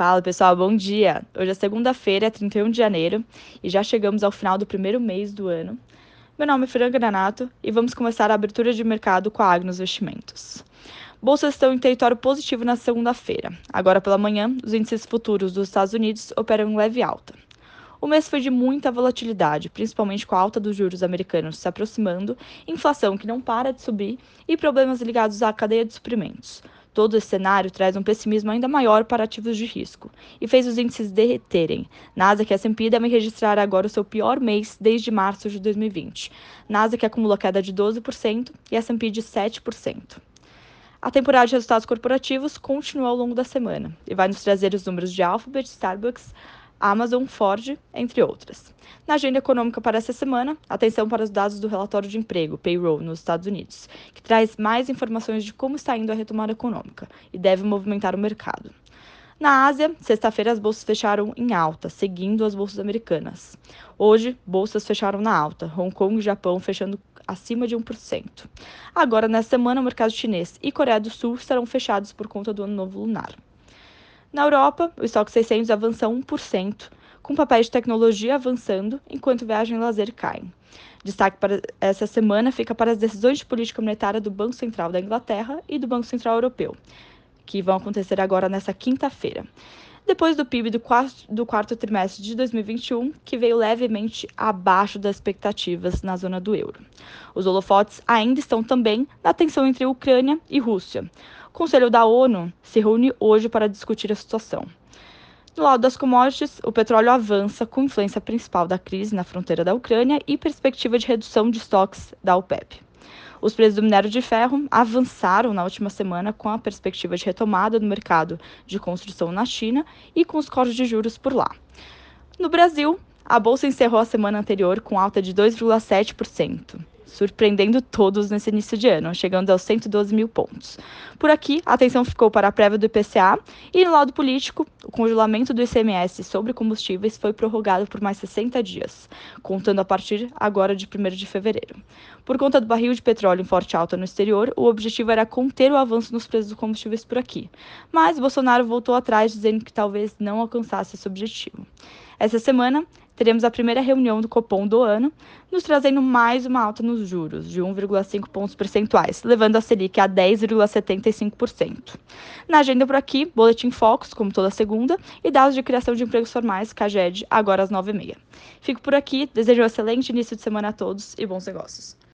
Fala pessoal, bom dia! Hoje é segunda-feira, é 31 de janeiro e já chegamos ao final do primeiro mês do ano. Meu nome é Fran Granato e vamos começar a abertura de mercado com a Agnos Vestimentos. Bolsas estão em território positivo na segunda-feira. Agora pela manhã, os índices futuros dos Estados Unidos operam em leve alta. O mês foi de muita volatilidade, principalmente com a alta dos juros americanos se aproximando, inflação que não para de subir e problemas ligados à cadeia de suprimentos. Todo esse cenário traz um pessimismo ainda maior para ativos de risco e fez os índices derreterem. Nasdaq e S&P devem registrar agora o seu pior mês desde março de 2020. Nasdaq acumula queda de 12% e S&P de 7%. A temporada de resultados corporativos continua ao longo da semana e vai nos trazer os números de Alphabet, Starbucks, Amazon, Ford, entre outras. Na agenda econômica para essa semana, atenção para os dados do relatório de emprego, payroll, nos Estados Unidos, que traz mais informações de como está indo a retomada econômica e deve movimentar o mercado. Na Ásia, sexta-feira as bolsas fecharam em alta, seguindo as bolsas americanas. Hoje, bolsas fecharam na alta, Hong Kong e Japão fechando acima de 1%. Agora, nessa semana, o mercado chinês e Coreia do Sul estarão fechados por conta do ano novo lunar. Na Europa, o estoque 600 avança 1%, com papéis de tecnologia avançando, enquanto viagem e lazer caem. Destaque para essa semana fica para as decisões de política monetária do Banco Central da Inglaterra e do Banco Central Europeu, que vão acontecer agora nessa quinta-feira. Depois do PIB do quarto, do quarto trimestre de 2021, que veio levemente abaixo das expectativas na zona do euro. Os holofotes ainda estão também na tensão entre Ucrânia e Rússia. O Conselho da ONU se reúne hoje para discutir a situação. Do lado das commodities, o petróleo avança com influência principal da crise na fronteira da Ucrânia e perspectiva de redução de estoques da OPEP. Os preços do minério de ferro avançaram na última semana com a perspectiva de retomada do mercado de construção na China e com os cortes de juros por lá. No Brasil, a bolsa encerrou a semana anterior com alta de 2,7% surpreendendo todos nesse início de ano, chegando aos 112 mil pontos. Por aqui, a atenção ficou para a prévia do IPCA e, no lado político, o congelamento do ICMS sobre combustíveis foi prorrogado por mais 60 dias, contando a partir agora de 1 de fevereiro. Por conta do barril de petróleo em forte alta no exterior, o objetivo era conter o avanço nos preços dos combustíveis por aqui. Mas Bolsonaro voltou atrás, dizendo que talvez não alcançasse esse objetivo. Essa semana, teremos a primeira reunião do Copom do ano, nos trazendo mais uma alta nos juros, de 1,5 pontos percentuais, levando a Selic a 10,75%. Na agenda por aqui, Boletim Focus, como toda segunda, e dados de criação de empregos formais, CAGED, agora às 9h30. Fico por aqui, desejo um excelente início de semana a todos e bons negócios.